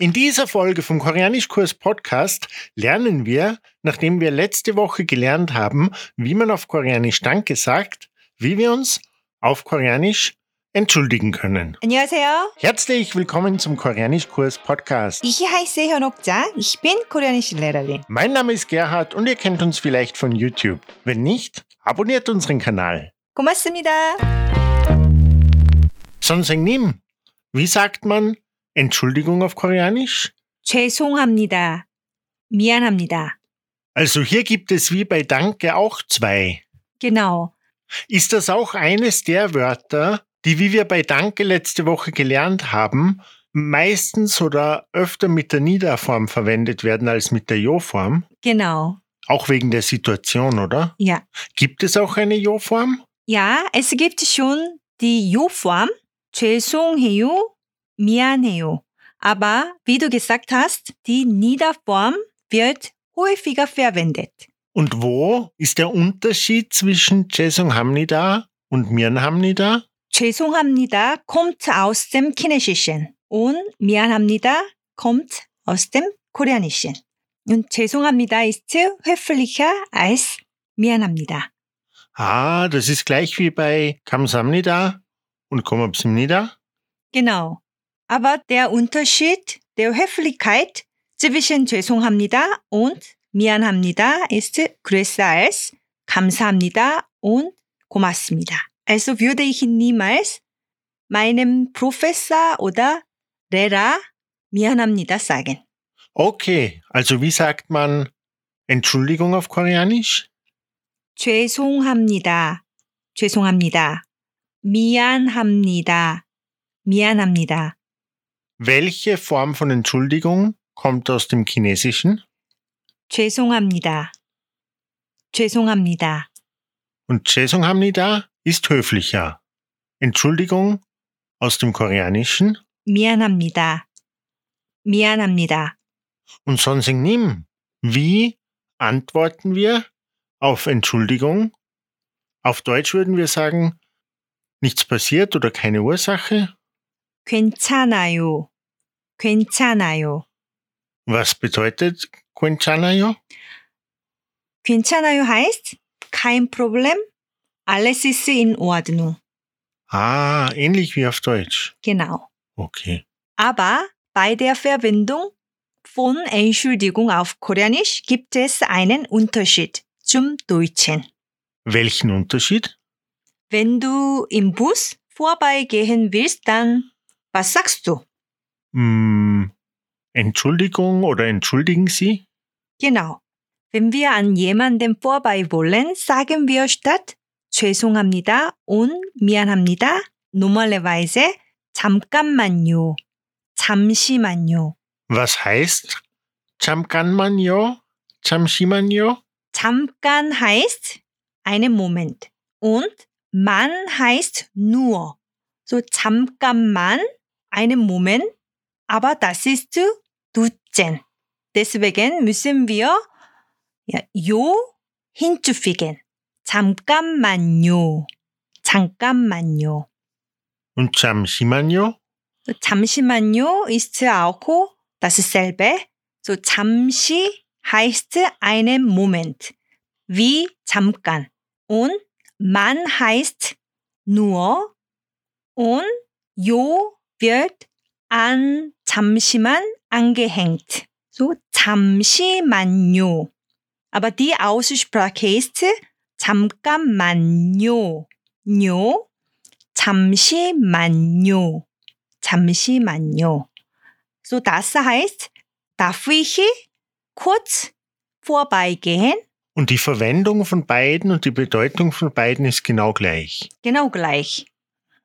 In dieser Folge vom Koreanischkurs Podcast lernen wir, nachdem wir letzte Woche gelernt haben, wie man auf Koreanisch Danke sagt, wie wir uns auf Koreanisch entschuldigen können. 안녕하세요. Herzlich willkommen zum Koreanischkurs Podcast. Ich heiße 현옥자. Ich bin koreanische Lehrerin. Mein Name ist Gerhard und ihr kennt uns vielleicht von YouTube. Wenn nicht, abonniert unseren Kanal. 고맙습니다. 선생님, wie sagt man Entschuldigung auf Koreanisch? 죄송합니다. 미안합니다. Also hier gibt es wie bei Danke auch zwei. Genau. Ist das auch eines der Wörter, die, wie wir bei Danke letzte Woche gelernt haben, meistens oder öfter mit der Niederform verwendet werden als mit der Jo-Form? Genau. Auch wegen der Situation, oder? Ja. Gibt es auch eine Jo-Form? Ja, es gibt schon die Jo-Form. 죄송해요. 미안해요. Aber wie du gesagt hast, die Niederform wird häufiger verwendet. Und wo ist der Unterschied zwischen 죄송합니다 und 미안합니다? 죄송합니다 kommt aus dem Chinesischen und 미안합니다 kommt aus dem Koreanischen. Und 죄송합니다 ist höflicher als 미안합니다. Ah, das ist gleich wie bei 감사합니다 und 고맙습니다. Genau. Aber der Unterschied der Höflichkeit zwischen 죄송합니다 und 미안합니다 ist größer als 감사합니다 und 고맙습니다. Also würde ich niemals meinem Professor oder Lehrer 미안합니다 sagen. Okay, also wie sagt man Entschuldigung auf Koreanisch? 죄송합니다. 죄송합니다. 미안합니다. 미안합니다. Welche Form von Entschuldigung kommt aus dem Chinesischen? 죄송합니다. 죄송합니다. Und 죄송합니다 ist höflicher. Entschuldigung aus dem Koreanischen? 미안합니다. 미안합니다. Und 선생님, wie antworten wir auf Entschuldigung? Auf Deutsch würden wir sagen, nichts passiert oder keine Ursache. 괜찮아요. 괜찮아요. Was bedeutet 괜찮아요? 괜찮아요 heißt kein Problem. Alles ist in Ordnung. Ah, ähnlich wie auf Deutsch. Genau. Okay. Aber bei der Verwendung von Entschuldigung auf Koreanisch gibt es einen Unterschied zum Deutschen. Welchen Unterschied? Wenn du im Bus vorbeigehen willst, dann was sagst du? Hm, Entschuldigung oder entschuldigen Sie? Genau. Wenn wir an jemandem vorbei wollen, sagen wir statt 죄송합니다 und 미안합니다 normalerweise 잠깐만요, 잠시만요. Was heißt 잠깐만요? 잠시만요? 잠깐 heißt einen Moment und man heißt nur. So 잠깐만 einen Moment, aber das ist duzen. Deswegen müssen wir ja, 요 hinzufügen. 잠깐만요. 잠깐만요. Und 잠시만요? 잠시만요 ist auch dasselbe. So 잠시 heißt einen Moment. Wie 잠깐. Und man heißt nur. Und 요 wird an 잠시만 angehängt. So 잠시만요. Aber die Aussprache ist 잠깐만요. 요 잠시만요. 잠시만요. So das heißt, darf ich kurz vorbeigehen? Und die Verwendung von beiden und die Bedeutung von beiden ist genau gleich. Genau gleich.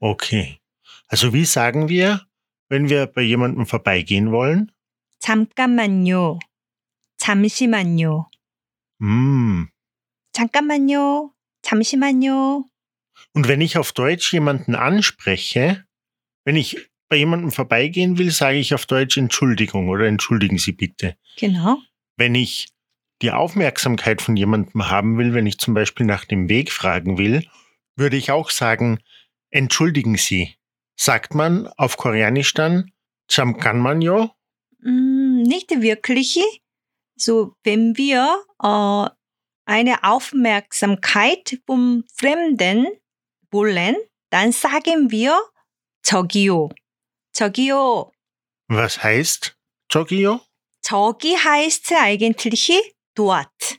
Okay. Also wie sagen wir, wenn wir bei jemandem vorbeigehen wollen? 잠깐만요. 잠시만요. Hm. 잠깐만요. 잠시만요. Und wenn ich auf Deutsch jemanden anspreche, wenn ich bei jemandem vorbeigehen will, sage ich auf Deutsch Entschuldigung oder entschuldigen Sie bitte. Genau. Wenn ich die Aufmerksamkeit von jemandem haben will, wenn ich zum Beispiel nach dem Weg fragen will, würde ich auch sagen, entschuldigen Sie. Sagt man auf Koreanisch dann 잠깐만요? 음, nicht wirklich. So, wenn wir äh, eine Aufmerksamkeit vom Fremden wollen, dann sagen wir 저기요. 저기요. Was heißt 저기요? 저기 heißt eigentlich dort.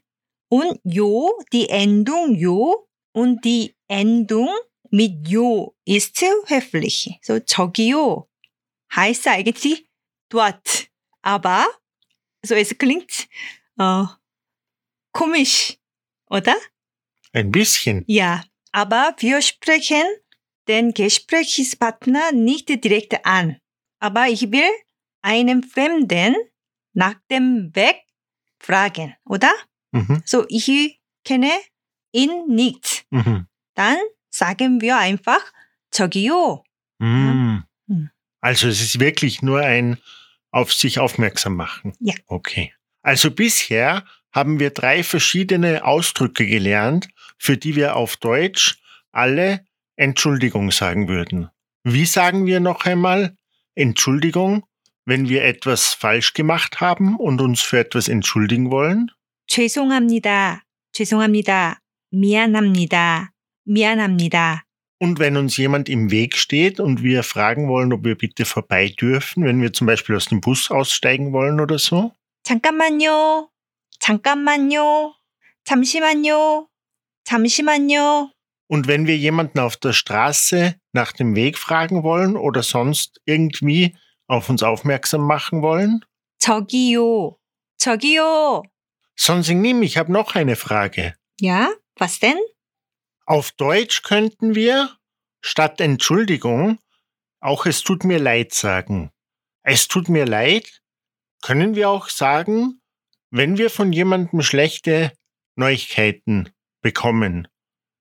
Und jo, die Endung jo und die Endung mit jo ist höflich. So 저기요 heißt eigentlich dort. Aber so es klingt äh, komisch, oder? Ein bisschen. Ja, aber wir sprechen den Gesprächspartner nicht direkt an. Aber ich will einen Fremden nach dem Weg fragen, oder? Mhm. So, ich kenne ihn nicht. Mhm. Dann sagen wir einfach 저기요. Mm. Mhm. Also es ist wirklich nur ein auf sich aufmerksam machen. Ja. Okay. Also bisher haben wir drei verschiedene Ausdrücke gelernt, für die wir auf Deutsch alle Entschuldigung sagen würden. Wie sagen wir noch einmal Entschuldigung, wenn wir etwas falsch gemacht haben und uns für etwas entschuldigen wollen? 죄송합니다. 죄송합니다. 미안합니다. 미안합니다. Und wenn uns jemand im Weg steht und wir fragen wollen, ob wir bitte vorbei dürfen, wenn wir zum Beispiel aus dem Bus aussteigen wollen oder so? 잠깐만요. 잠깐만요. 잠시만요. 잠시만요. Und wenn wir jemanden auf der Straße nach dem Weg fragen wollen oder sonst irgendwie auf uns aufmerksam machen wollen? 저기요. 저기요. Sonsignim, ich habe noch eine Frage. Ja, was denn? Auf Deutsch könnten wir statt Entschuldigung auch es tut mir leid sagen. Es tut mir leid, können wir auch sagen, wenn wir von jemandem schlechte Neuigkeiten bekommen.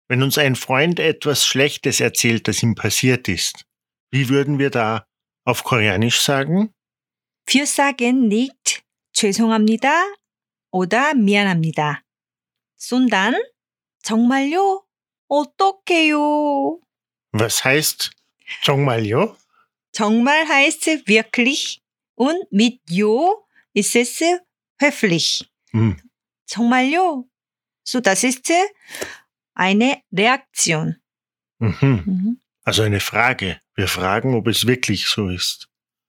Wenn uns ein Freund etwas Schlechtes erzählt, das ihm passiert ist. Wie würden wir da auf Koreanisch sagen? Wir sagen nicht 죄송합니다 oder 미안합니다. sondern 정말요? 어떡해요? Was heißt 정말요? 정말 heißt wirklich und mit jo ist es höflich. Hm. 정말요? So, das ist eine Reaktion. Mhm. Mhm. Also eine Frage. Wir fragen, ob es wirklich so ist.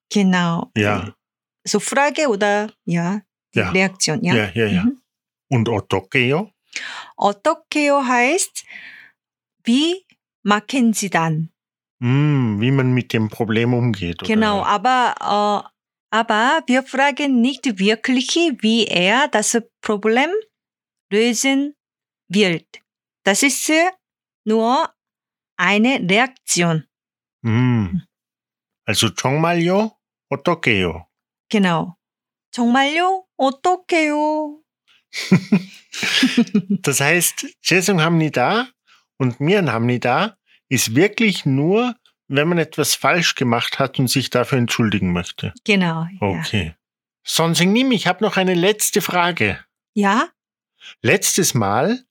Genau. Ja, So Frage oder ja, die Ja. Reaktion. Ja. ja, ja. ja. Mhm. Und 어떻게요? 어떻게요 heißt wie machen Sie dann? Hm, wie man mit dem Problem umgeht. oder? Genau, aber äh, aber wir fragen nicht wirklich, wie er das Problem lösen wird. Das ist nur eine Reaktion. 음. Also 정말요? 어떻게요? Genau. 정말요? 어떡해요? Das heißt, 죄송합니다 und mir Mirenhamnida ist wirklich nur, wenn man etwas falsch gemacht hat und sich dafür entschuldigen möchte. Genau. Okay. Ja. Sonsing Nim, ich habe noch eine letzte Frage. Ja? Letztes Mal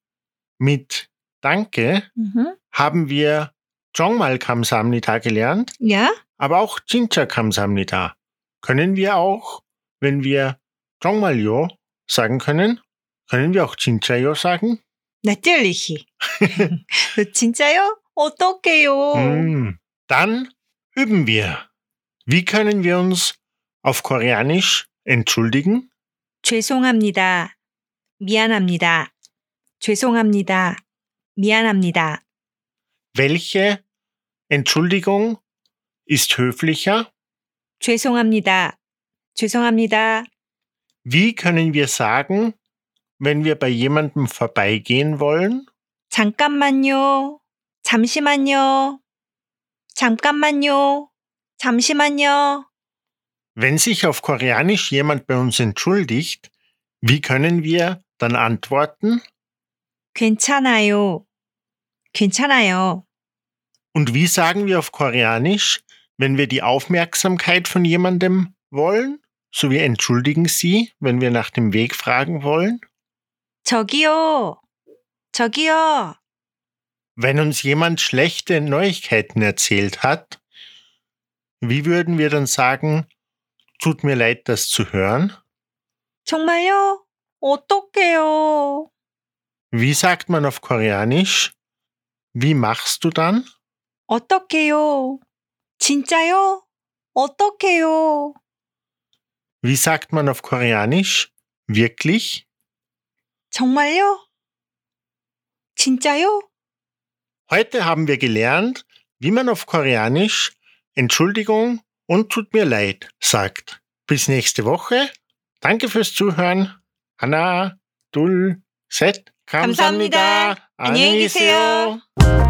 mit Danke mhm. haben wir Jongmal Kamsamnita gelernt. Ja. Aber auch Jinja Kamsamnita. Können wir auch, wenn wir Jongmal Yo sagen können, können wir auch Jinjayo sagen? Natürlich. 진짜요? 어떡해요? Hm. Dann üben wir. Wie können wir uns auf Koreanisch entschuldigen? 죄송합니다. 미안합니다. 죄송합니다. 미안합니다. Welche Entschuldigung ist höflicher? 죄송합니다. 죄송합니다. Wie können wir sagen, wenn wir bei jemandem vorbeigehen wollen? 잠깐만요. 잠시만요. 잠깐만요. 잠시만요. Wenn sich auf Koreanisch jemand bei uns entschuldigt, wie können wir dann antworten? 괜찮아요. 괜찮아요. Und wie sagen wir auf Koreanisch, wenn wir die Aufmerksamkeit von jemandem wollen? So wie entschuldigen Sie, wenn wir nach dem Weg fragen wollen? 저기요. 저기요. Wenn uns jemand schlechte Neuigkeiten erzählt hat, wie würden wir dann sagen, Tut mir leid, das zu hören. 정말요? 어떡해요? Wie sagt man auf Koreanisch? Wie machst du dann? 어떡해요? 진짜요? 어떡해요? Wie sagt man auf Koreanisch? Wirklich? 정말요? 진짜요? Heute haben wir gelernt, wie man auf Koreanisch Entschuldigung und tut mir leid sagt. Bis nächste Woche. Danke fürs Zuhören. 하나, 둘, 셋. 감사합니다. 감사합니다. 안녕히 계세요. 계세요.